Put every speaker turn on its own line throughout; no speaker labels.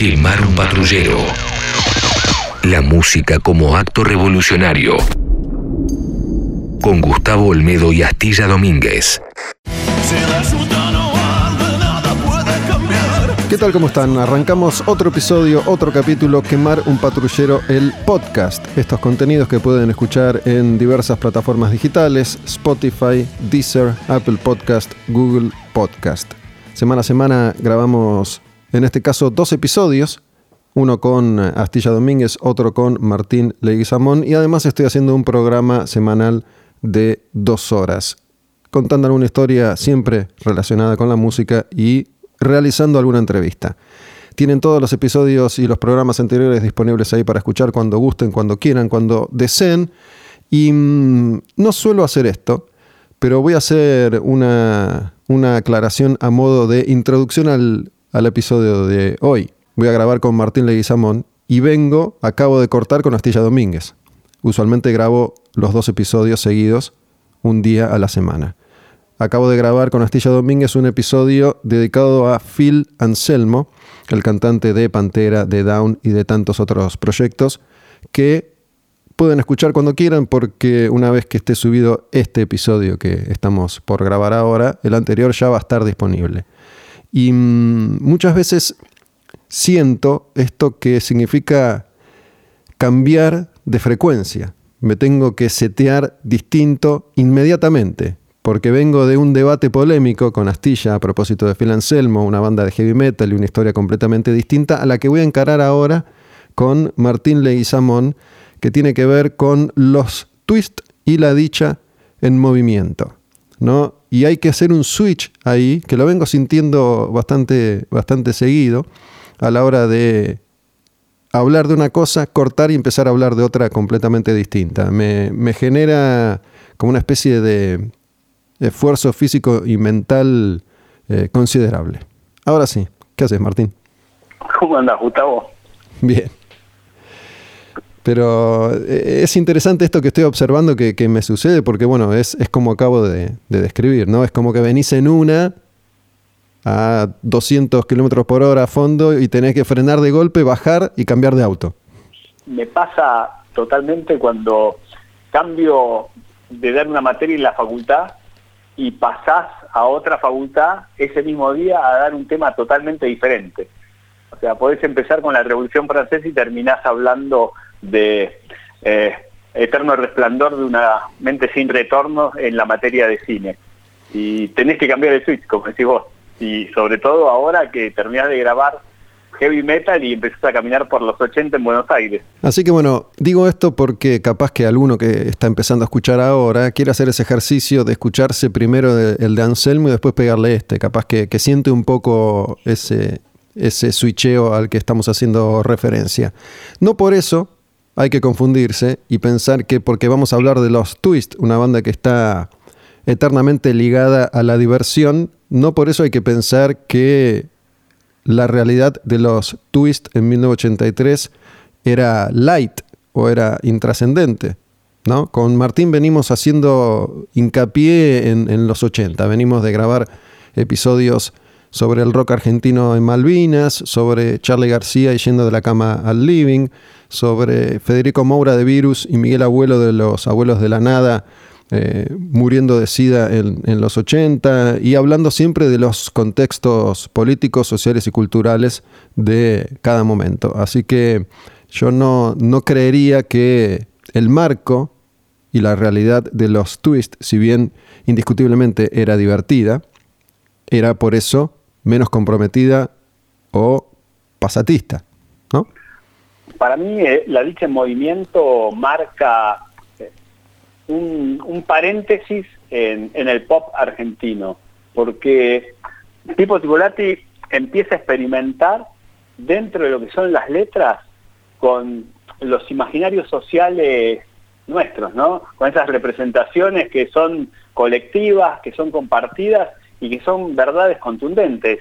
Quemar un patrullero. La música como acto revolucionario. Con Gustavo Olmedo y Astilla Domínguez.
¿Qué tal? ¿Cómo están? Arrancamos otro episodio, otro capítulo, Quemar un patrullero, el podcast. Estos contenidos que pueden escuchar en diversas plataformas digitales, Spotify, Deezer, Apple Podcast, Google Podcast. Semana a semana grabamos, en este caso, dos episodios. Uno con Astilla Domínguez, otro con Martín Leguizamón. Y además estoy haciendo un programa semanal de dos horas, contando alguna historia siempre relacionada con la música y realizando alguna entrevista. Tienen todos los episodios y los programas anteriores disponibles ahí para escuchar cuando gusten, cuando quieran, cuando deseen. Y mm, no suelo hacer esto, pero voy a hacer una, una aclaración a modo de introducción al, al, episodio de hoy. Voy a grabar con Martín Leguizamón y vengo, acabo de cortar con Astilla Domínguez. Usualmente grabo los dos episodios seguidos un día a la semana. Acabo de grabar con Astilla Domínguez un episodio dedicado a Phil Anselmo, el cantante de Pantera, de Down y de tantos otros proyectos, que pueden escuchar cuando quieran porque una vez que esté subido este episodio que estamos por grabar ahora, el anterior ya va a estar disponible. Y mm, muchas veces siento esto que significa cambiar de frecuencia. Me tengo que setear distinto inmediatamente porque vengo de un debate polémico con Astilla a propósito de Phil Anselmo, una banda de heavy metal y una historia completamente distinta, a la que voy a encarar ahora con Martín Leguizamón, que tiene que ver con los twists y la dicha en movimiento. ¿No? Y hay que hacer un switch ahí, que lo vengo sintiendo bastante, bastante seguido, a la hora de hablar de una cosa, cortar y empezar a hablar de otra completamente distinta. Me, me genera como una especie de, esfuerzo físico y mental eh, considerable. Ahora sí, ¿qué haces, Martín?
¿Cómo andas, Gustavo?
Bien. Pero eh, es interesante esto que estoy observando que, me sucede porque, bueno, es, es como acabo de, describir, ¿no? Es como que venís en una a 200 kilómetros por hora a fondo y tenés que frenar de golpe, bajar y cambiar de auto.
Me pasa totalmente cuando cambio de dar una materia en la facultad y pasás a otra facultad ese mismo día a dar un tema totalmente diferente. O sea, podés empezar con la Revolución Francesa y terminás hablando de eh, Eterno Resplandor de una mente sin retorno en la materia de cine. Y tenés que cambiar el switch, como decís vos. Y sobre todo ahora que terminás de grabar heavy metal y empezás a caminar por los 80 en Buenos Aires.
Así que bueno, digo esto porque capaz que alguno que está empezando a escuchar ahora quiere hacer ese ejercicio de escucharse primero el de Anselmo y después pegarle este, capaz que, siente un poco ese, ese switcheo al que estamos haciendo referencia. No por eso hay que confundirse y pensar que porque vamos a hablar de los Twist, una banda que está eternamente ligada a la diversión, no por eso hay que pensar que la realidad de los Twist en 1983 era light o era intrascendente. ¿no? Con Martín venimos haciendo hincapié en, los 80, venimos de grabar episodios sobre el rock argentino en Malvinas, sobre Charlie García yendo de la cama al living, sobre Federico Moura de Virus y Miguel Abuelo de los Abuelos de la Nada eh, muriendo de SIDA en, los 80 y hablando siempre de los contextos políticos, sociales y culturales de cada momento. Así que yo no, no creería que el marco y la realidad de los twists, si bien indiscutiblemente era divertida, era por eso menos comprometida o pasatista, ¿no?
Para mí eh, la dicha en movimiento marca un, paréntesis en, el pop argentino, porque Pipo Tivolati empieza a experimentar dentro de lo que son las letras con los imaginarios sociales nuestros, ¿no? Con esas representaciones que son colectivas, que son compartidas y que son verdades contundentes.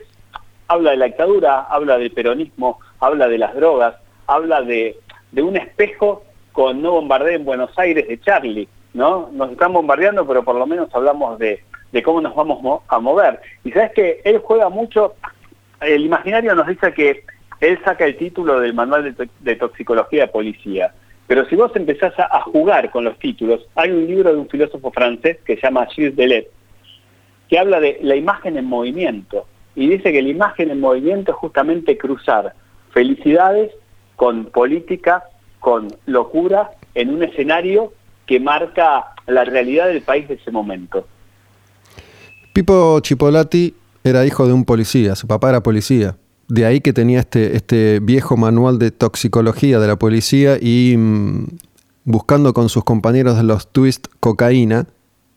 Habla de la dictadura, habla del peronismo, habla de las drogas, habla de, un espejo con No bombardeo en Buenos Aires de Charlie. ¿no? Nos están bombardeando, pero por lo menos hablamos de, cómo nos vamos a mover. Y sabes que él juega mucho, el imaginario nos dice que él saca el título del manual de, toxicología de policía. Pero si vos empezás a, jugar con los títulos, hay un libro de un filósofo francés que se llama Gilles Deleuze, que habla de la imagen en movimiento. Y dice que la imagen en movimiento es justamente cruzar felicidades con política, con locura, en un escenario que marca la realidad del país de ese momento.
Pipo Chipolati era hijo de un policía, su papá era policía. De ahí que tenía este, este viejo manual de toxicología de la policía y mm, buscando con sus compañeros de los Twist cocaína,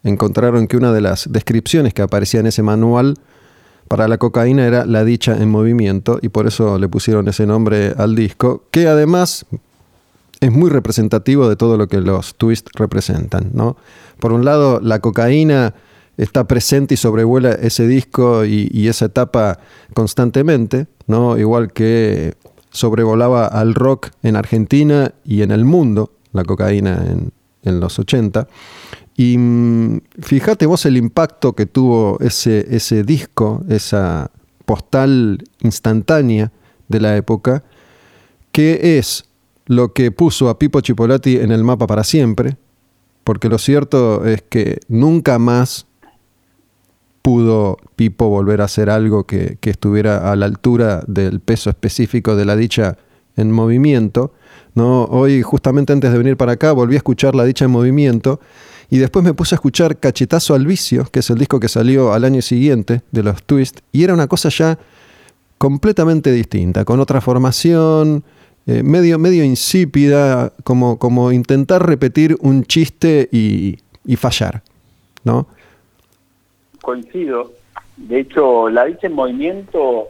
encontraron que una de las descripciones que aparecía en ese manual para la cocaína era la dicha en movimiento y por eso le pusieron ese nombre al disco, que además es muy representativo de todo lo que los Twist representan. ¿no? Por un lado, la cocaína está presente y sobrevuela ese disco y, esa etapa constantemente, ¿no? igual que sobrevolaba al rock en Argentina y en el mundo, la cocaína en, en los 80. Y mm, fíjate vos el impacto que tuvo ese, ese disco, esa postal instantánea de la época, que es lo que puso a Pipo Chipolati en el mapa para siempre, porque lo cierto es que nunca más pudo Pipo volver a hacer algo que, que, estuviera a la altura del peso específico de la dicha en movimiento. ¿No? Hoy, justamente antes de venir para acá, volví a escuchar la dicha en movimiento y después me puse a escuchar Cachetazo al Vicio, que es el disco que salió al año siguiente de los Twist, y era una cosa ya completamente distinta, con otra formación, eh, medio, medio insípida, como, como intentar repetir un chiste y, fallar, ¿no?
Coincido. De hecho, la dicha en movimiento,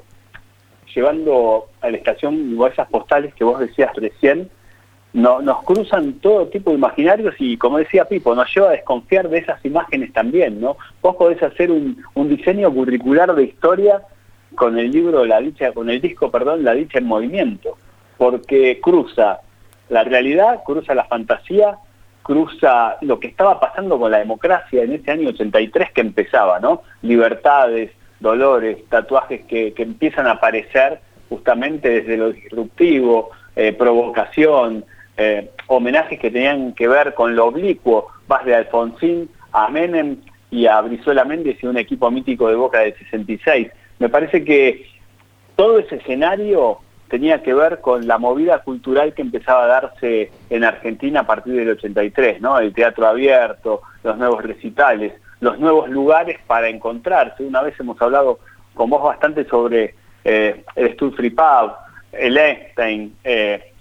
llevando a la estación esas postales que vos decías recién, no, nos cruzan todo tipo de imaginarios y como decía Pipo, nos lleva a desconfiar de esas imágenes también, ¿no? Vos podés hacer un, diseño curricular de historia con el libro La dicha, con el disco, perdón, La dicha en movimiento, porque cruza la realidad, cruza la fantasía, cruza lo que estaba pasando con la democracia en ese año 83 que empezaba, ¿no? Libertades, dolores, tatuajes que, que empiezan a aparecer justamente desde lo disruptivo, eh, provocación, eh, homenajes que tenían que ver con lo oblicuo, vas de Alfonsín a Menem y a Brizuela Méndez y un equipo mítico de Boca del 66. Me parece que todo ese escenario tenía que ver con la movida cultural que empezaba a darse en Argentina a partir del 83, ¿no? El teatro abierto, los nuevos recitales, los nuevos lugares para encontrarse. Una vez hemos hablado con vos bastante sobre eh, el Stuhl Free Pub, el Einstein, eh,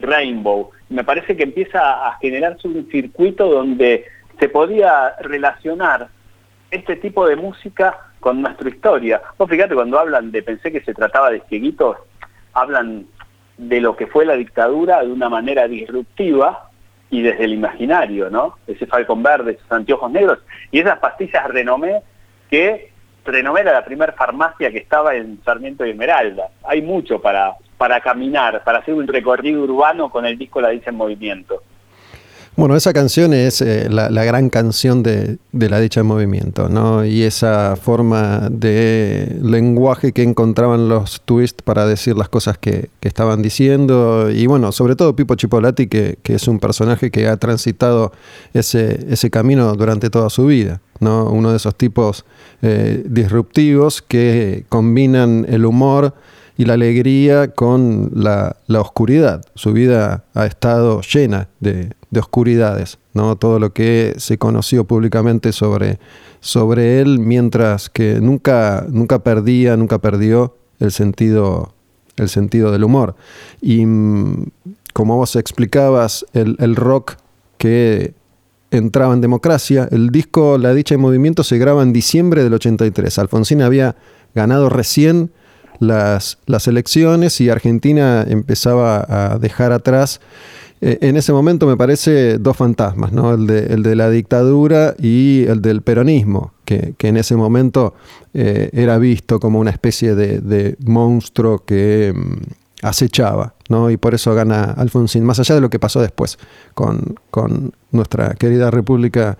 Rainbow. Me parece que empieza a generarse un circuito donde se podía relacionar este tipo de música con nuestra historia. Vos fíjate, cuando hablan de, pensé que se trataba de cieguitos, hablan de lo que fue la dictadura de una manera disruptiva y desde el imaginario, ¿no? Ese falcón verde, esos anteojos negros y esas pastillas Renomé que Renomé era la primera farmacia que estaba en Sarmiento y Esmeralda. Hay mucho para, para caminar, para hacer un recorrido urbano con el disco La Dicha en Movimiento.
Bueno, esa canción es eh, la, gran canción de, La Dicha en Movimiento, ¿no? Y esa forma de lenguaje que encontraban los twists para decir las cosas que, estaban diciendo. Y bueno, sobre todo Pipo Chipolati, que, es un personaje que ha transitado ese, ese camino durante toda su vida, ¿no? Uno de esos tipos eh, disruptivos que combinan el humor y la alegría con la, oscuridad. Su vida ha estado llena de, oscuridades, ¿no? todo lo que se conoció públicamente sobre, sobre él, mientras que nunca, nunca perdía, nunca perdió el sentido, el sentido del humor. Y mm, como vos explicabas, el, el rock que entraba en democracia. El disco La Dicha en Movimiento se graba en diciembre del 83. Alfonsín había ganado recién las, las elecciones y Argentina empezaba a dejar atrás eh, en ese momento me parece dos fantasmas, ¿no? el, de, la dictadura y el del peronismo, que, en ese momento eh, era visto como una especie de, monstruo que mm, acechaba, ¿no? y por eso gana Alfonsín, más allá de lo que pasó después con, con nuestra querida República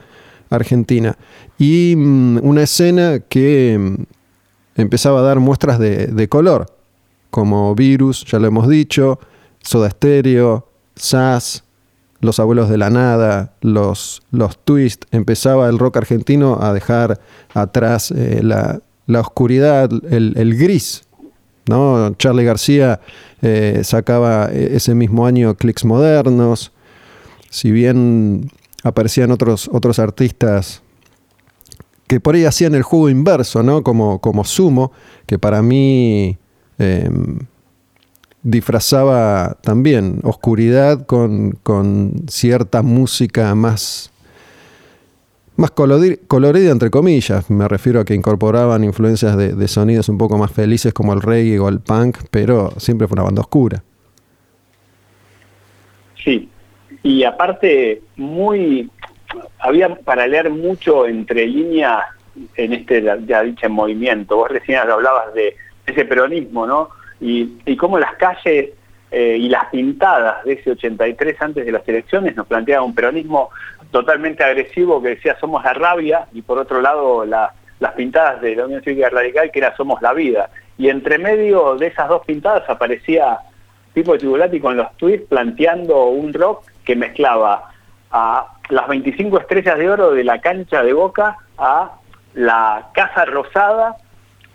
Argentina. Y mm, una escena que mm, empezaba a dar muestras de, color, como Virus, ya lo hemos dicho, Soda Stereo, SAS, Los Abuelos de la Nada, los, los Twist. Empezaba el rock argentino a dejar atrás eh, la, oscuridad, el, gris. ¿no? Charlie García eh, sacaba ese mismo año Clicks Modernos. Si bien aparecían otros, otros artistas que por ahí hacían el juego inverso, ¿no? Como, como Sumo, que para mí em, disfrazaba también oscuridad con, cierta música más, más colorida, entre comillas. Me refiero a que incorporaban influencias de, de, sonidos un poco más felices como el reggae o el punk, pero siempre fue una banda oscura.
Sí, y aparte muy había para leer mucho entre líneas en este ya dicho movimiento. Vos recién hablabas de ese peronismo, ¿no? Y, y cómo las calles eh, y las pintadas de ese 83 antes de las elecciones nos planteaban un peronismo totalmente agresivo que decía somos la rabia y por otro lado las pintadas de la Unión Cívica Radical que era somos la vida. Y entre medio de esas dos pintadas aparecía Tipo Chibulati con los tweets planteando un rock que mezclaba a las 25 estrellas de oro de la cancha de Boca a la Casa Rosada,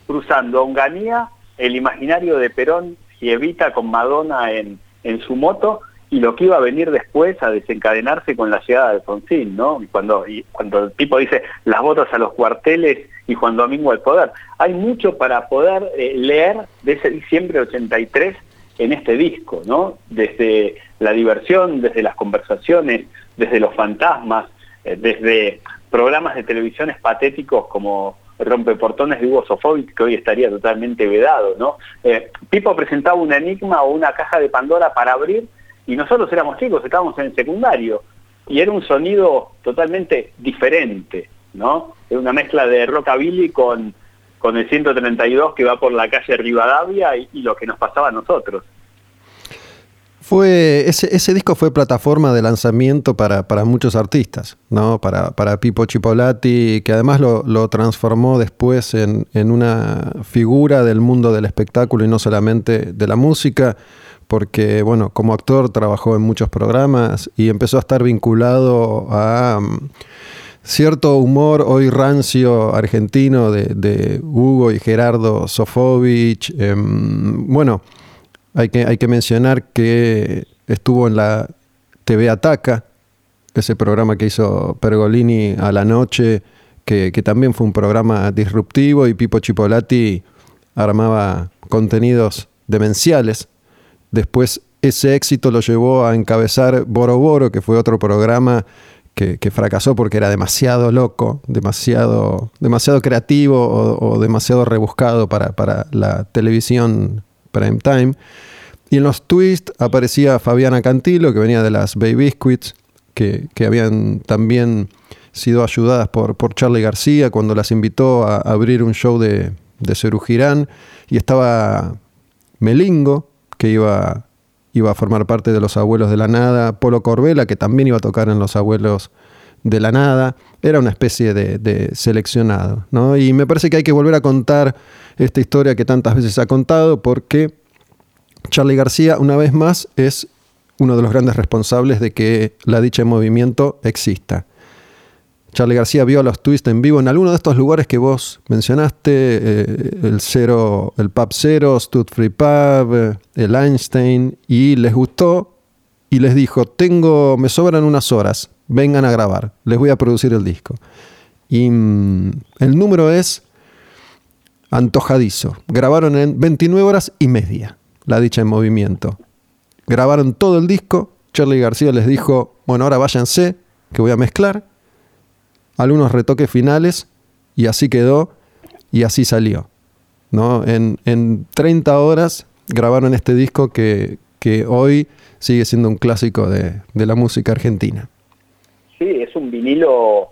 cruzando Onganía, el imaginario de Perón y Evita con Madonna en, su moto, y lo que iba a venir después a desencadenarse con la llegada de Alfonsín, ¿no? Y cuando, y cuando el tipo dice las votos a los cuarteles y Juan Domingo al poder. Hay mucho para poder eh, leer de ese diciembre 83 en este disco, ¿no? Desde la diversión, desde las conversaciones, desde los fantasmas, eh, desde programas de televisiones patéticos como Rompeportones de Hugo Sofovich, que hoy estaría totalmente vedado, ¿no? Eh, Pipo presentaba un enigma o una caja de Pandora para abrir y nosotros éramos chicos, estábamos en el secundario y era un sonido totalmente diferente, ¿no? Era una mezcla de rockabilly con, con el 132 que va por la calle Rivadavia y lo que nos pasaba a nosotros.
Fue, ese, ese, disco fue plataforma de lanzamiento para, muchos artistas, ¿no? Para, para Pipo Chipolati, que además lo, transformó después en, una figura del mundo del espectáculo y no solamente de la música, porque, bueno, como actor trabajó en muchos programas y empezó a estar vinculado a mm, cierto humor hoy rancio argentino de, Hugo y Gerardo Sofovich. Em, bueno, hay que, hay que mencionar que estuvo en la TV Ataca, ese programa que hizo Pergolini a la noche, que, también fue un programa disruptivo y Pipo Chipolati armaba contenidos demenciales. Después ese éxito lo llevó a encabezar Boro Boro, que fue otro programa que, fracasó porque era demasiado loco, demasiado, demasiado creativo o, o demasiado rebuscado para, para, la televisión prime time. Y en los twists aparecía Fabiana Cantilo, que venía de las Baby Biscuits, que, habían también sido ayudadas por, por Charlie García cuando las invitó a abrir un show de, de Cerú Girán. Y estaba Melingo, que iba, iba a formar parte de Los Abuelos de la Nada. Polo Corbela, que también iba a tocar en Los Abuelos de la Nada. Era una especie de, seleccionado. ¿no? Y me parece que hay que volver a contar esta historia que tantas veces se ha contado porque Charlie García, una vez más, es uno de los grandes responsables de que la dicha movimiento exista. Charlie García vio a los Twist en vivo en alguno de estos lugares que vos mencionaste, eh, el Cero, el Pub Cero, Stud Free Pub, eh, el Einstein, y les gustó y les dijo, tengo, me sobran unas horas, vengan a grabar, les voy a producir el disco. Y mm, el número es antojadizo. Grabaron en 29 horas y media la dicha en movimiento. Grabaron todo el disco, Charlie García les dijo, bueno, ahora váyanse, que voy a mezclar, algunos retoques finales, y así quedó, y así salió. ¿no? En, en 30 horas grabaron este disco que, que hoy sigue siendo un clásico de, de la música argentina.
Sí, es un vinilo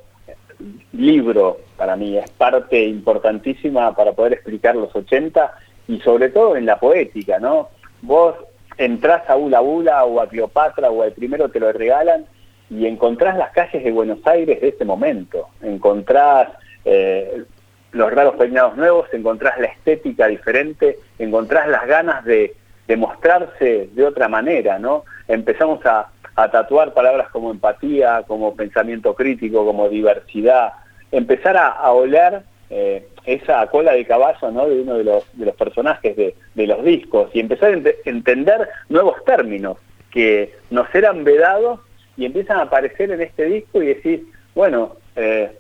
libro para mí, es parte importantísima para poder explicar los 80 y sobre todo en la poética, ¿no? Vos entrás a Ula Bula o a Cleopatra o al primero te lo regalan y encontrás las calles de Buenos Aires de ese momento, encontrás eh, los raros peinados nuevos, encontrás la estética diferente, encontrás las ganas de mostrarse de otra manera, ¿no? Empezamos a, tatuar palabras como empatía, como pensamiento crítico, como diversidad, empezar a, oler eh, esa cola de caballo ¿no? de uno de los, personajes de, los discos y empezar a entender nuevos términos que nos eran vedados y empiezan a aparecer en este disco y decir, bueno, eh,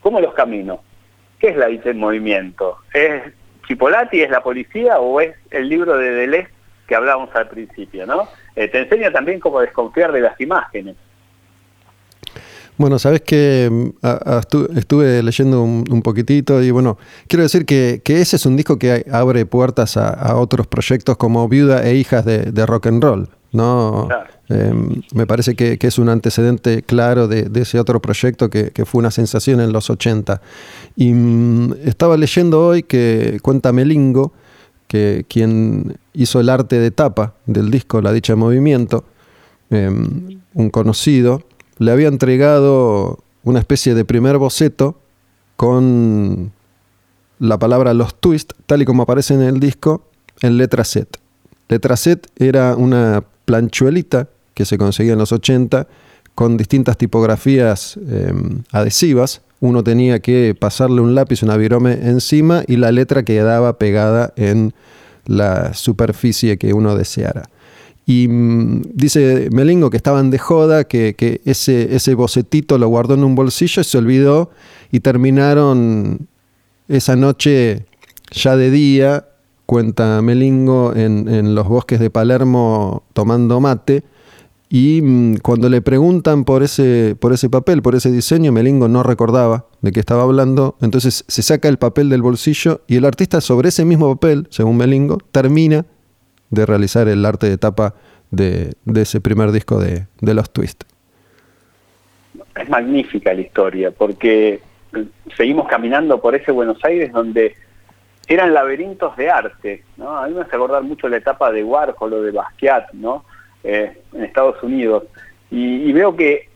¿cómo los caminos? ¿Qué es la dicha en movimiento? ¿Es Chipolati, es la policía o es el libro de Deleuze que hablábamos al principio, ¿no? Eh, te enseña también cómo desconfiar de las imágenes.
Bueno, sabes que mm, estuve leyendo un, poquitito y bueno, quiero decir que, ese es un disco que abre puertas a, otros proyectos como Viuda e Hijas de, Rock and Roll, ¿no? Em, me parece que, es un antecedente claro de, ese otro proyecto que, fue una sensación en los 80. Y mm, estaba leyendo hoy que cuenta Melingo, que quien hizo el arte de tapa del disco La Dicha Movimiento, em, un conocido, le había entregado una especie de primer boceto con la palabra los twists, tal y como aparece en el disco, en letra set. Letra set era una planchuelita que se conseguía en los 80 con distintas tipografías em, adhesivas. Uno tenía que pasarle un lápiz, una virome encima y la letra quedaba pegada en la superficie que uno deseara. Y mm, dice Melingo que estaban de joda, que, ese, ese bocetito lo guardó en un bolsillo y se olvidó y terminaron esa noche ya de día, cuenta Melingo, en, en los bosques de Palermo tomando mate. Y mm, cuando le preguntan por ese, por ese papel, por ese diseño, Melingo no recordaba de qué estaba hablando. Entonces se saca el papel del bolsillo y el artista sobre ese mismo papel, según Melingo, termina de realizar el arte de tapa de, ese primer disco de, Los Twist.
Es magnífica la historia, porque seguimos caminando por ese Buenos Aires donde eran laberintos de arte, ¿no? A mí me hace acordar mucho la etapa de Warhol o de Basquiat, ¿no? Eh, en Estados Unidos. Y, veo que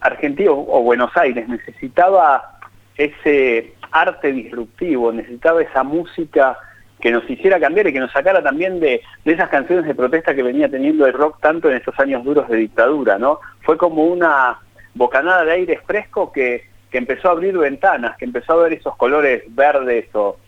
Argentina o Buenos Aires necesitaba ese arte disruptivo, necesitaba esa música que nos hiciera cambiar y que nos sacara también de, esas canciones de protesta que venía teniendo el rock tanto en estos años duros de dictadura, ¿no? Fue como una bocanada de aire fresco que, empezó a abrir ventanas, que empezó a ver esos colores verdes o,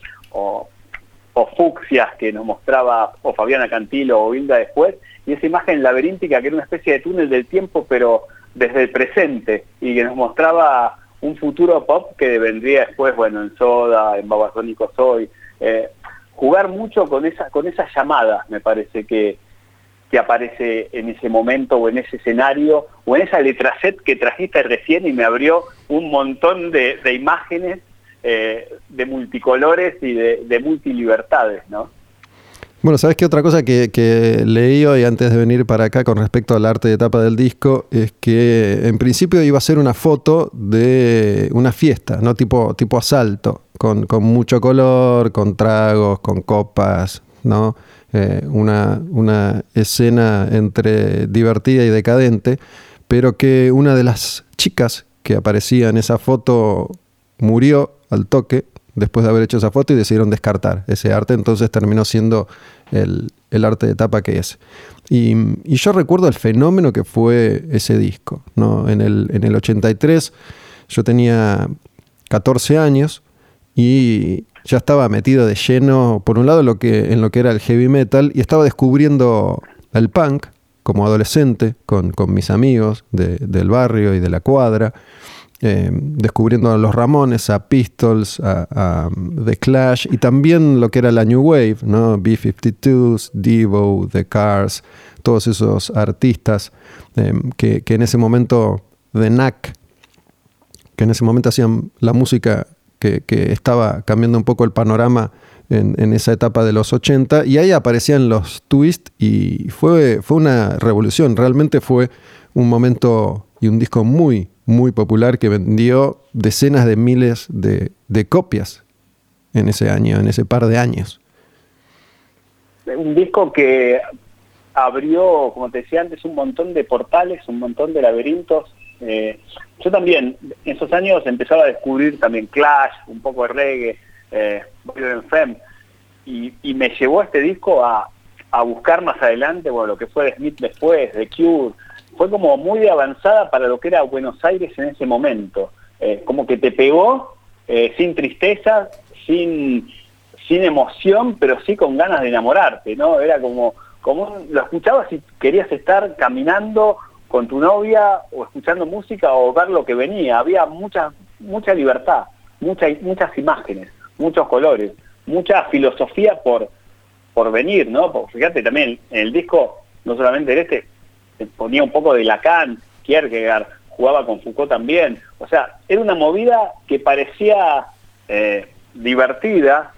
fucsias que nos mostraba o Fabiana Cantilo o Hilda después, y esa imagen laberíntica que era una especie de túnel del tiempo, pero desde el presente, y que nos mostraba un futuro pop que vendría después, bueno, en Soda, en Babasónico Soy, eh, jugar mucho con esa con me parece que, que aparece en ese momento o en ese escenario o en esa letra set que trajiste recién y me abrió un montón de, imágenes eh, de multicolores y de, de multilibertades, ¿no?
Bueno, ¿sabes qué otra cosa que, leí hoy antes de venir para acá con respecto al arte de tapa del disco? Es que en principio iba a ser una foto de una fiesta, ¿no? Tipo, tipo asalto, con, mucho color, con tragos, con copas, ¿no? Eh, una, una escena entre divertida y decadente, pero que una de las chicas que aparecía en esa foto murió al toque después de haber hecho esa foto y decidieron descartar ese arte, entonces terminó siendo el, arte de tapa que es. Y, yo recuerdo el fenómeno que fue ese disco. ¿no? En, el, en el 83 yo tenía 14 años y ya estaba metido de lleno, por un lado, lo que, en lo que era el heavy metal y estaba descubriendo el punk como adolescente con, mis amigos del barrio y de la cuadra. Eh, descubriendo a los Ramones, a Pistols, a, The Clash y también lo que era la New Wave, ¿no? B-52s, Devo, The Cars, todos esos artistas eh, que, en ese momento, The Knack, que en ese momento hacían la música que, estaba cambiando un poco el panorama en, esa etapa de los 80 y ahí aparecían los twists y fue, fue una revolución, realmente fue un momento y un disco muy, muy popular que vendió decenas de miles de, copias en ese año, en ese par de años.
Un disco que abrió, como te decía antes, un montón de portales, un montón de laberintos. Eh, yo también, en esos años empezaba a descubrir también Clash, un poco de reggae, eh, y, me llevó este disco a, a buscar más adelante, bueno, lo que fue de Smith después, de Cure, fue como muy avanzada para lo que era Buenos Aires en ese momento, eh, como que te pegó eh, sin tristeza, sin, sin emoción, pero sí con ganas de enamorarte, ¿no? Era como, como lo escuchabas y querías estar caminando con tu novia o escuchando música o ver lo que venía, había mucha, mucha libertad, mucha, muchas imágenes, muchos colores, mucha filosofía por, por venir, ¿no? Porque fíjate también, en el disco, no solamente en este, ponía un poco de Lacan, Kierkegaard, jugaba con Foucault también. O sea, era una movida que parecía eh, divertida,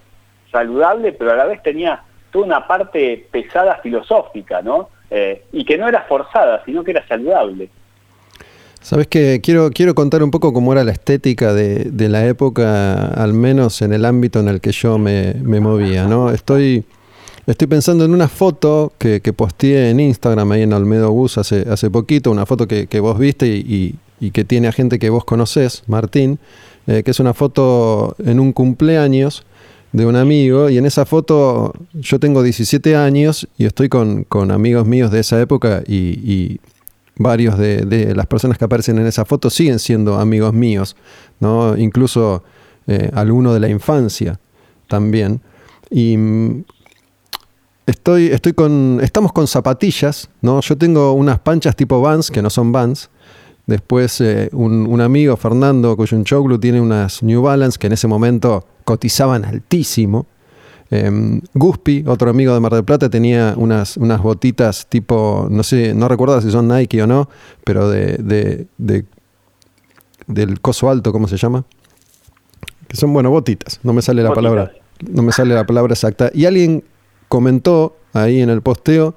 saludable, pero a la vez tenía toda una parte pesada filosófica, ¿no? Eh, y que no era forzada, sino que era saludable.
Sabes que quiero, quiero contar un poco cómo era la estética de, la época, al menos en el ámbito en el que yo me movía, ¿no? Estoy Estoy pensando en una foto que, que posteé en Instagram ahí en Almedo Bus hace, hace poquito, una foto que, vos viste y, que tiene a gente que vos conocés, Martín, eh, que es una foto en un cumpleaños de un amigo y en esa foto yo tengo 17 años y estoy con, amigos míos de esa época y, varios de, las personas que aparecen en esa foto siguen siendo amigos míos, ¿no? incluso eh, algunos de la infancia también. Y Estoy, estoy con. Estamos con zapatillas, ¿no? Yo tengo unas panchas tipo Vans, que no son Vans. Después eh, un, amigo, Fernando Coyunchoglu, tiene unas New Balance que en ese momento cotizaban altísimo. Eh, Guspi, otro amigo de Mar del Plata, tenía unas, unas botitas tipo, no sé, no recuerdo si son Nike o no, pero de, de, del coso alto, ¿cómo se llama? Que son, bueno, botitas, no me sale la palabra, no me sale la palabra exacta. Y alguien comentó ahí en el posteo,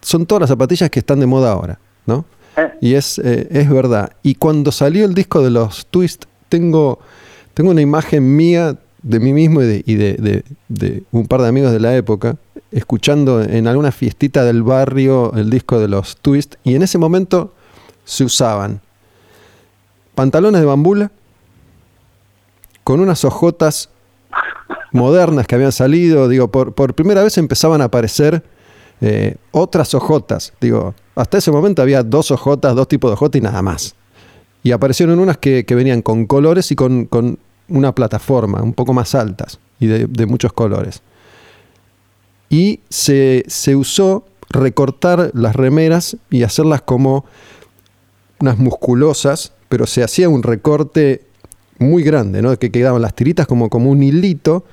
son todas las zapatillas que están de moda ahora, ¿no? Eh. Y es, eh, es verdad. Y cuando salió el disco de los Twist, tengo, tengo una imagen mía de mí mismo y, de, de, un par de amigos de la época, escuchando en alguna fiestita del barrio el disco de los Twist, y en ese momento se usaban pantalones de bambula con unas ojotas modernas que habían salido, digo, por, por primera vez empezaban a aparecer eh, otras ojotas. Digo, hasta ese momento había dos ojotas, dos tipos de ojotas y nada más. Y aparecieron unas que, venían con colores y con, una plataforma un poco más altas y de, muchos colores. Y se, se usó recortar las remeras y hacerlas como unas musculosas, pero se hacía un recorte muy grande, ¿no? Que quedaban las tiritas como, como un hilito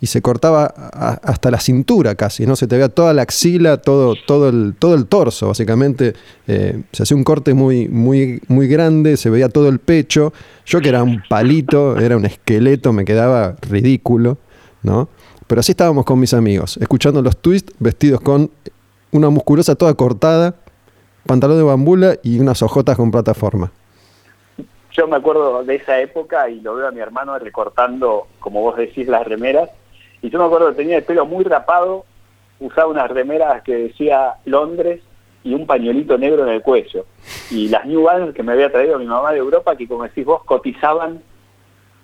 y se cortaba hasta la cintura casi, ¿no? Se te veía toda la axila, todo, todo, el, todo el torso, básicamente. Eh, se hacía un corte muy, muy, muy grande, se veía todo el pecho. Yo que era un palito, era un esqueleto, me quedaba ridículo, ¿no? Pero así estábamos con mis amigos, escuchando los twists, vestidos con una musculosa toda cortada, pantalón de bambula y unas ojotas con plataforma
yo me acuerdo de esa época y lo veo a mi hermano recortando, como vos decís, las remeras. Y yo me acuerdo que tenía el pelo muy rapado, usaba unas remeras que decía Londres y un pañuelito negro en el cuello. Y las New Balance que me había traído mi mamá de Europa, que como decís vos, cotizaban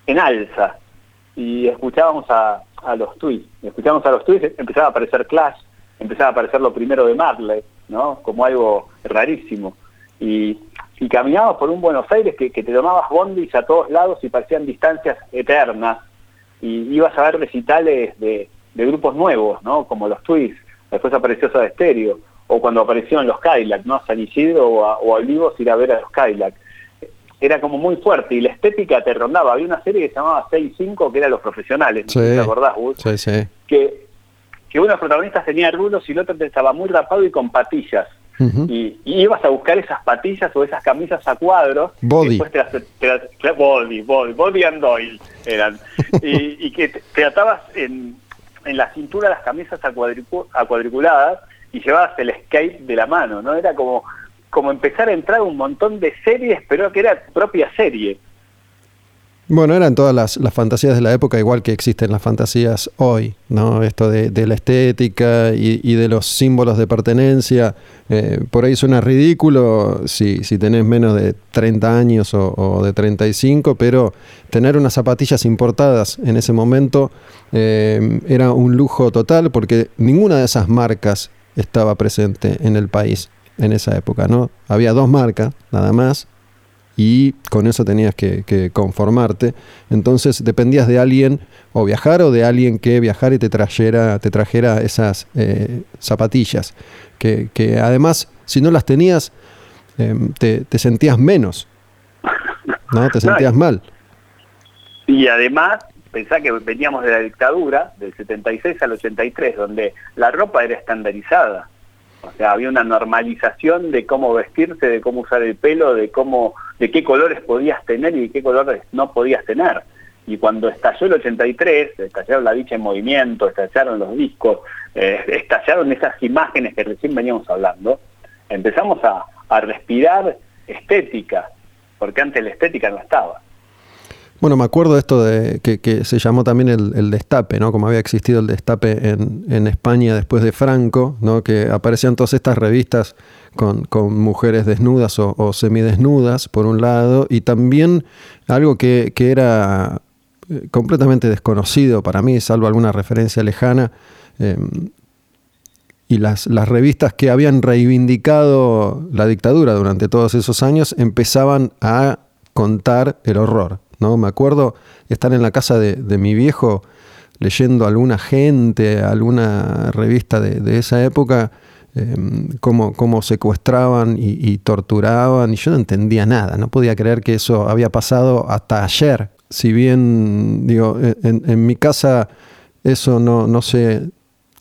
en alza. Y escuchábamos a, a los tweets. Escuchábamos a los tweets, empezaba a aparecer Clash, empezaba a aparecer lo primero de Marley, ¿no? Como algo rarísimo. Y y caminabas por un Buenos Aires que, te tomabas bondis a todos lados y parecían distancias eternas, y ibas a ver recitales de, grupos nuevos, ¿no? Como los Twists, después apareció Soda Stereo, o cuando aparecieron los Cadillac, ¿no? San Isidro o a, o Olivos ir a ver a los Cadillac. Era como muy fuerte y la estética te rondaba. Había una serie que se llamaba 6-5 que era Los Profesionales, ¿no? ¿te acordás,
Sí, sí.
Que, que uno de los protagonistas tenía rulos y el otro estaba muy rapado y con patillas y, ibas a buscar esas patillas o esas camisas a cuadros.
Body.
body, body, body and oil eran. y, que te, atabas en, en, la cintura las camisas a, cuadriculadas y llevabas el skate de la mano, ¿no? Era como, como empezar a entrar un montón de series, pero que era propia serie.
Bueno, eran todas las, fantasías de la época, igual que existen las fantasías hoy, ¿no? Esto de, la estética y, de los símbolos de pertenencia. Eh, por ahí suena ridículo si, si tenés menos de 30 años o, de 35, pero tener unas zapatillas importadas en ese momento eh, era un lujo total porque ninguna de esas marcas estaba presente en el país en esa época, ¿no? Había dos marcas, nada más, y con eso tenías que, conformarte. Entonces dependías de alguien o viajar o de alguien que viajara y te trajera, te trajera esas eh, zapatillas, que, además si no las tenías em, te, sentías menos, ¿no? Te sentías mal.
Y además, pensá que veníamos de la dictadura del 76 al 83, donde la ropa era estandarizada. Había una normalización de cómo vestirse, de cómo usar el pelo, de cómo, de qué colores podías tener y de qué colores no podías tener. Y cuando estalló el 83, estallaron la dicha en movimiento, estallaron los discos, eh, estallaron esas imágenes que recién veníamos hablando, empezamos a, a respirar estética, porque antes la estética no estaba.
Bueno, me acuerdo de esto de que, se llamó también el, destape, ¿no? Como había existido el destape en, España después de Franco, ¿no? Que aparecían todas estas revistas con, mujeres desnudas o, semidesnudas, por un lado, y también algo que, era eh, completamente desconocido para mí, salvo alguna referencia lejana, em, y las, las revistas que habían reivindicado la dictadura durante todos esos años empezaban a contar el horror. ¿No? Me acuerdo estar en la casa de, mi viejo leyendo alguna gente, alguna revista de, esa época, em, cómo, secuestraban y, torturaban, y yo no entendía nada, no podía creer que eso había pasado hasta ayer. Si bien, digo, en, mi casa eso no, no, se,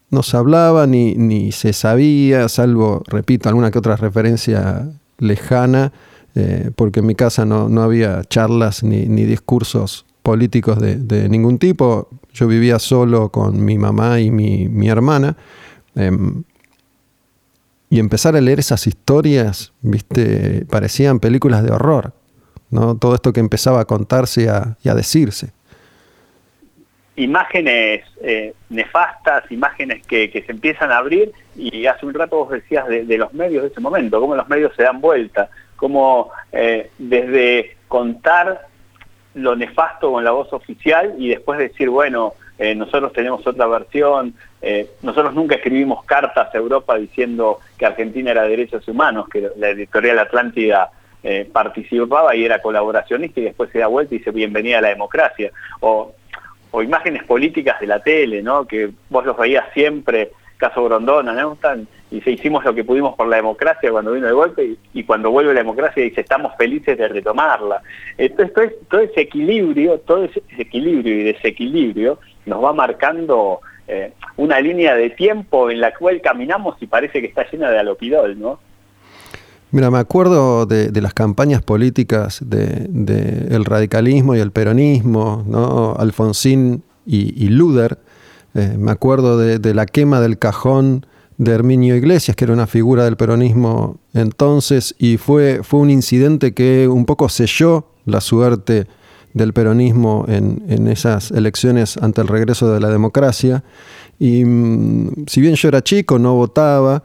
no se hablaba ni, ni se sabía, salvo, repito, alguna que otra referencia lejana, eh, porque en mi casa no, había charlas ni, discursos políticos de, ningún tipo. Yo vivía solo con mi mamá y mi, hermana. Em, y empezar a leer esas historias, viste, parecían películas de horror. ¿no? Todo esto que empezaba a contarse y a decirse.
Imágenes eh, nefastas, imágenes que, se empiezan a abrir, y hace un rato vos decías de, de los medios de ese momento, cómo los medios se dan vuelta como eh, desde contar lo nefasto con la voz oficial y después decir, bueno, eh, nosotros tenemos otra versión, eh, nosotros nunca escribimos cartas a Europa diciendo que Argentina era de derechos humanos, que la editorial Atlántida participaba y era colaboracionista y después se da vuelta y dice bienvenida a la democracia. O, o imágenes políticas de la tele, ¿no? que vos los veías siempre caso Grondona, ¿no? y se hicimos lo que pudimos por la democracia cuando vino el golpe y, cuando vuelve la democracia dice estamos felices de retomarla. Entonces todo, ese equilibrio, todo ese equilibrio y desequilibrio nos va marcando eh, una línea de tiempo en la cual caminamos y parece que está llena de alopidol, ¿no?
Mira, me acuerdo de, las campañas políticas del radicalismo y el peronismo, ¿no? Alfonsín y, Luder, eh, me acuerdo de, la quema del cajón de Herminio Iglesias, que era una figura del peronismo entonces, y fue, fue un incidente que un poco selló la suerte del peronismo en, esas elecciones ante el regreso de la democracia. Y mm, si bien yo era chico, no votaba,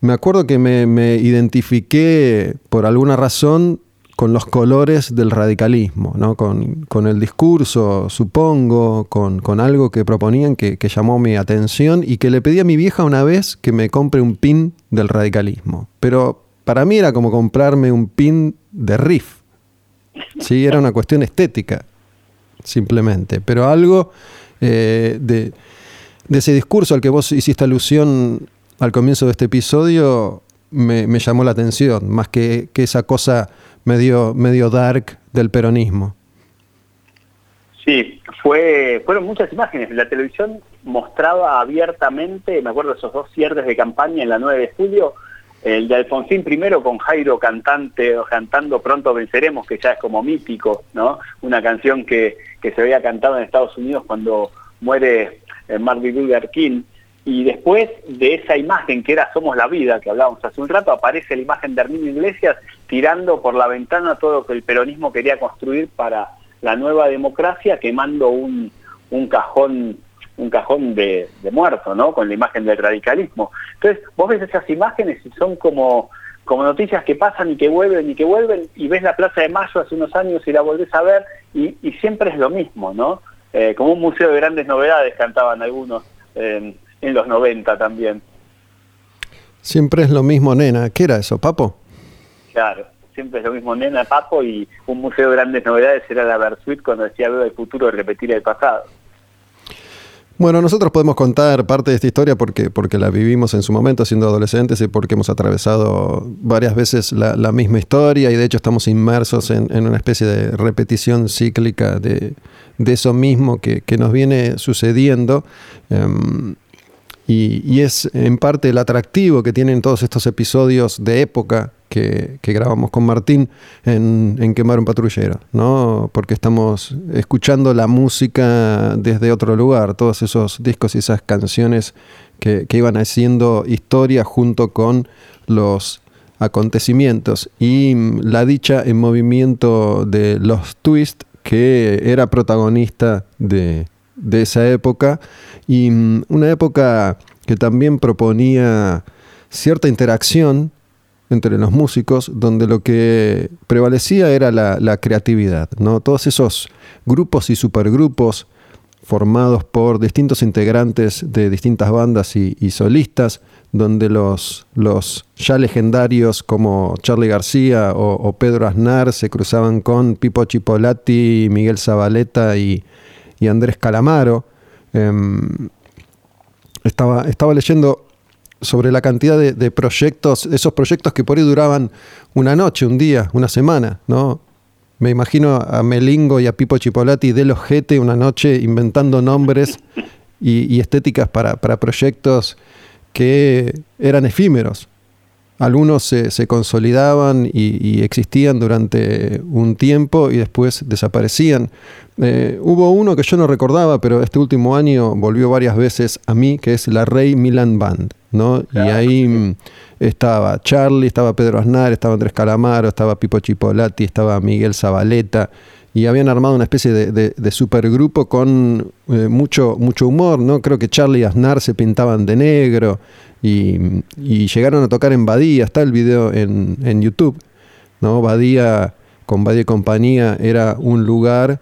me acuerdo que me identifiqué por alguna razón con los colores del radicalismo, ¿no? con, el discurso, supongo, con, algo que proponían que, llamó mi atención y que le pedí a mi vieja una vez que me compre un pin del radicalismo. Pero para mí era como comprarme un pin de riff. Sí, era una cuestión estética, simplemente. Pero algo eh, de, ese discurso al que vos hiciste alusión al comienzo de este episodio me, llamó la atención, más que, que esa cosa medio, medio dark del peronismo.
Sí, fue, fueron muchas imágenes. La televisión mostraba abiertamente, me acuerdo esos dos cierres de campaña en la 9 de julio, el de Alfonsín primero con Jairo cantante, cantando Pronto Venceremos, que ya es como mítico, ¿no? Una canción que, que se había cantado en Estados Unidos cuando muere eh, Martin Luther King. Y después de esa imagen que era Somos la Vida, que hablábamos hace un rato, aparece la imagen de Arminio Iglesias tirando por la ventana todo lo que el peronismo quería construir para la nueva democracia quemando un, un cajón un cajón de, muerto, ¿no? Con la imagen del radicalismo. Entonces, vos ves esas imágenes y son como, como noticias que pasan y que vuelven y que vuelven, y ves la Plaza de Mayo hace unos años y la volvés a ver, y, siempre es lo mismo, ¿no? Eh, como un museo de grandes novedades cantaban algunos en los 90 también.
Siempre es lo mismo, nena. ¿Qué era eso, Papo?
Claro, siempre es lo mismo, nena, Papo, y un museo de grandes novedades era la Versuit cuando decía veo el futuro y repetir el pasado.
Bueno, nosotros podemos contar parte de esta historia porque, porque la vivimos en su momento siendo adolescentes y porque hemos atravesado varias veces la, misma historia y de hecho estamos inmersos en, una especie de repetición cíclica de, eso mismo que, nos viene sucediendo. Em, y, es en parte el atractivo que tienen todos estos episodios de época que, grabamos con Martín en, Quemar un Patrullero, ¿no? Porque estamos escuchando la música desde otro lugar, todos esos discos y esas canciones que, iban haciendo historia junto con los acontecimientos y la dicha en movimiento de los Twist que era protagonista de, de esa época y mm, una época que también proponía cierta interacción entre los músicos, donde lo que prevalecía era la, creatividad, ¿no? Todos esos grupos y supergrupos formados por distintos integrantes de distintas bandas y, solistas, donde los, ya legendarios como Charlie García o, Pedro Aznar se cruzaban con Pipo Chipolati, Miguel Zabaleta y, y Andrés Calamaro. Em, estaba, estaba leyendo sobre la cantidad de, proyectos, esos proyectos que por ahí duraban una noche, un día, una semana, ¿no? Me imagino a Melingo y a Pipo Chipolati de los GT una noche inventando nombres y, estéticas para, proyectos que eran efímeros. Algunos se, consolidaban y, existían durante un tiempo y después desaparecían. Eh, hubo uno que yo no recordaba, pero este último año volvió varias veces a mí, que es la Rey Milan Band. ¿No? y ahí mm, estaba Charlie, estaba Pedro Aznar, estaba Andrés Calamaro, estaba Pipo Chipolati, estaba Miguel Zabaleta, y habían armado una especie de, supergrupo con eh, mucho, mucho humor, ¿no? Creo que Charlie y Aznar se pintaban de negro y, llegaron a tocar en Badía, está el video en, en YouTube, ¿no? Badía, con Badía y compañía, era un lugar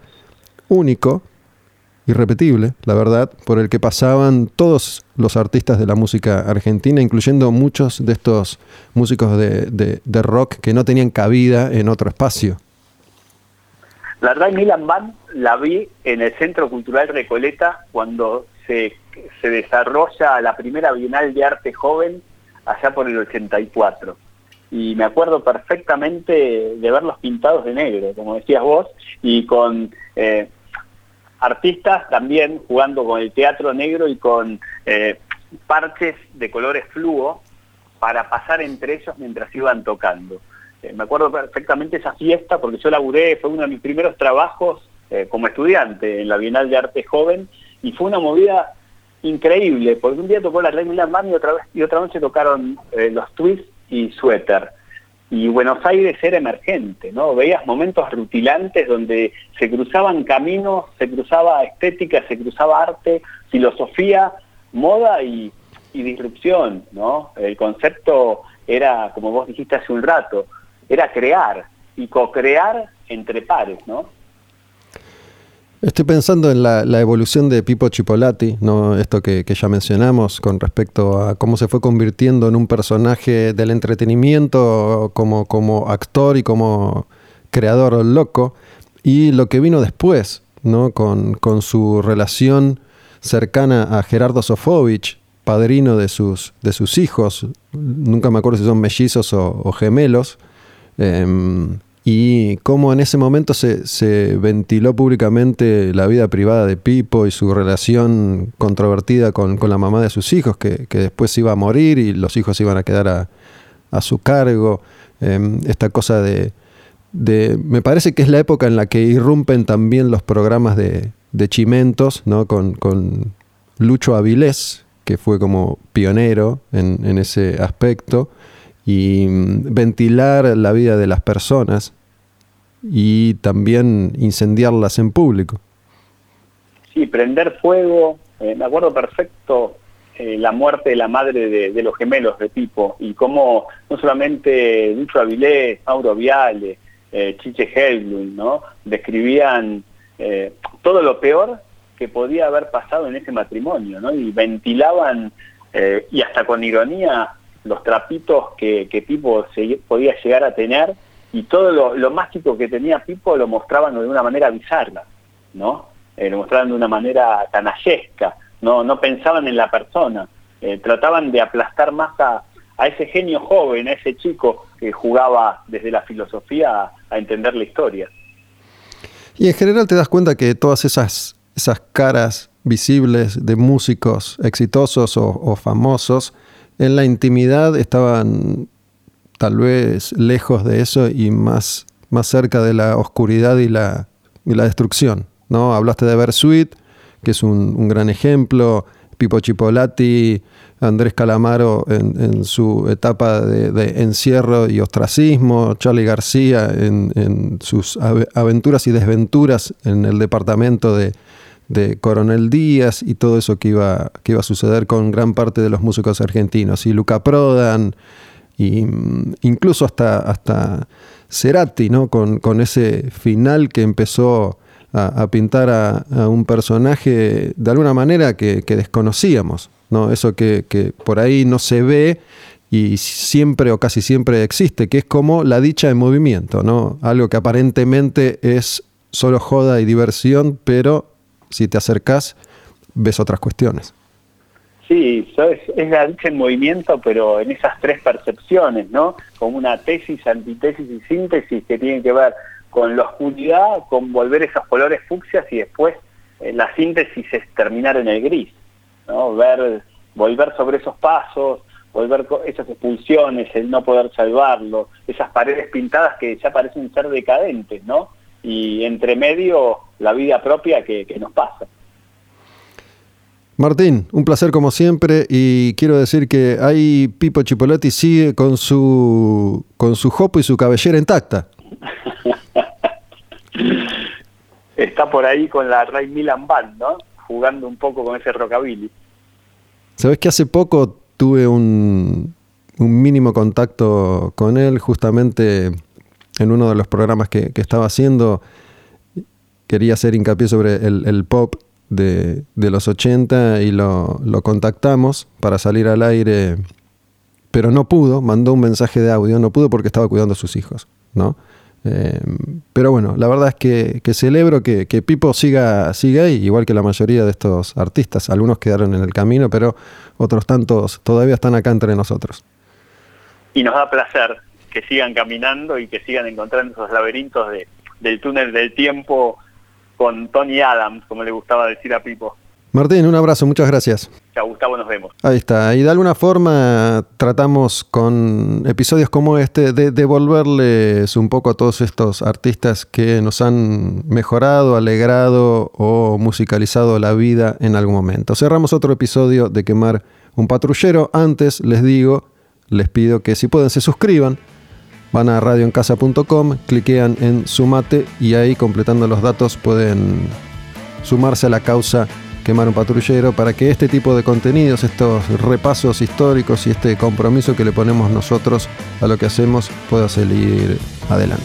único, irrepetible, la verdad, por el que pasaban todos los artistas de la música argentina, incluyendo muchos de estos músicos de, rock que no tenían cabida en otro espacio.
La verdad, Milan Band la vi en el Centro Cultural Recoleta cuando se, se desarrolla la primera Bienal de Arte Joven allá por el 84 y me acuerdo perfectamente de verlos pintados de negro, como decías vos, y con eh, artistas también jugando con el teatro negro y con eh, parches de colores fluo para pasar entre ellos mientras iban tocando. Eh, me acuerdo perfectamente esa fiesta porque yo laburé, fue uno de mis primeros trabajos eh, como estudiante en la Bienal de Arte Joven y fue una movida increíble porque un día tocó la Rey Milan y otra, vez, y otra tocaron los Twists y Suéter y Buenos Aires era emergente, ¿no? Veías momentos rutilantes donde se cruzaban caminos, se cruzaba estética, se cruzaba arte, filosofía, moda y, disrupción, ¿no? El concepto era, como vos dijiste hace un rato, era crear y co-crear entre pares, ¿no?
Estoy pensando en la, evolución de Pipo Chipolati, ¿no? esto que, ya mencionamos con respecto a cómo se fue convirtiendo en un personaje del entretenimiento como, como actor y como creador loco, y lo que vino después, ¿no? con, su relación cercana a Gerardo Sofovich, padrino de sus, de sus hijos, nunca me acuerdo si son mellizos o, gemelos, em, y cómo en ese momento se, ventiló públicamente la vida privada de Pipo y su relación controvertida con, la mamá de sus hijos, que, después iba a morir y los hijos iban a quedar a, su cargo. Em, esta cosa de, Me parece que es la época en la que irrumpen también los programas de, Chimentos, ¿no? con, Lucho Avilés, que fue como pionero en, en ese aspecto y mm, ventilar la vida de las personas y también incendiarlas en público.
Sí, prender fuego. Eh, me acuerdo perfecto eh, la muerte de la madre de, los gemelos de Pipo y cómo no solamente Lucho Avilés, Mauro Viale, eh, Chiche Helblum, ¿no? describían todo lo peor que podía haber pasado en ese matrimonio, ¿no? Y ventilaban, y hasta con ironía, los trapitos que, Pipo podía llegar a tener y todo lo, mágico que tenía Pipo lo mostraban de una manera bizarra, ¿no? Eh, lo mostraban de una manera canallesca, no, no pensaban en la persona, eh, trataban de aplastar más a, ese genio joven, a ese chico que jugaba desde la filosofía a, entender la historia.
Y en general te das cuenta que todas esas, esas caras visibles de músicos exitosos o famosos, en la intimidad estaban tal vez lejos de eso y más, más cerca de la oscuridad y la, y la destrucción. ¿no? Hablaste de Bersuit, que es un, gran ejemplo, Pipo Chipolati, Andrés Calamaro en, su etapa de, encierro y ostracismo, Charlie García en, sus aventuras y desventuras en el departamento de, de, Coronel Díaz y todo eso que iba, que iba a suceder con gran parte de los músicos argentinos. Y Luca Prodan, y mm, incluso hasta, hasta Cerati, ¿no? Con, ese final que empezó a, pintar a, un personaje de alguna manera que, desconocíamos, ¿no? Eso que, que, por ahí no se ve y siempre o casi siempre existe, que es como la dicha en movimiento, ¿no? Algo que aparentemente es solo joda y diversión, pero si te acercas ves otras cuestiones.
Sí, es, la dicha en movimiento, pero en esas tres percepciones, ¿no? Como una tesis, antitesis y síntesis que tienen que ver con la oscuridad, con volver esos colores fucsias y después eh, la síntesis es terminar en el gris, ¿no? Ver, volver sobre esos pasos, volver esas expulsiones, el no poder salvarlo, esas paredes pintadas que ya parecen ser decadentes, ¿no? Y entre medio la vida propia que nos pasa.
Martín, un placer como siempre y quiero decir que ahí Pipo Chipolati sigue con su con su jopo y su cabellera intacta.
Está por ahí con la Ray Milan Band, ¿no? Jugando un poco con ese rockabilly.
Sabes que hace poco tuve un, un mínimo contacto con él, justamente en uno de los programas que, estaba haciendo. Quería hacer hincapié sobre el, pop de, los 80 y lo, contactamos para salir al aire, pero no pudo, mandó un mensaje de audio, no pudo porque estaba cuidando a sus hijos, ¿no? Eh, pero bueno, la verdad es que, celebro que, Pipo siga, siga ahí, igual que la mayoría de estos artistas. Algunos quedaron en el camino, pero otros tantos todavía están acá entre nosotros.
Y nos da placer que sigan caminando y que sigan encontrando esos laberintos del túnel del tiempo con Tony Adams, como le gustaba decir a Pipo.
Martín, un abrazo, muchas gracias.
Chao, Gustavo, nos vemos.
Ahí está. Y de alguna forma tratamos con episodios como este de devolverles un poco a todos estos artistas que nos han mejorado, alegrado o musicalizado la vida en algún momento. Cerramos otro episodio de Quemar un Patrullero. Antes les digo, les pido que si pueden se suscriban van a radioencasa.com, cliquean en Sumate y ahí completando los datos pueden sumarse a la causa Quemar un patrullero para que este tipo de contenidos, estos repasos históricos y este compromiso que le ponemos nosotros a lo que hacemos pueda salir adelante.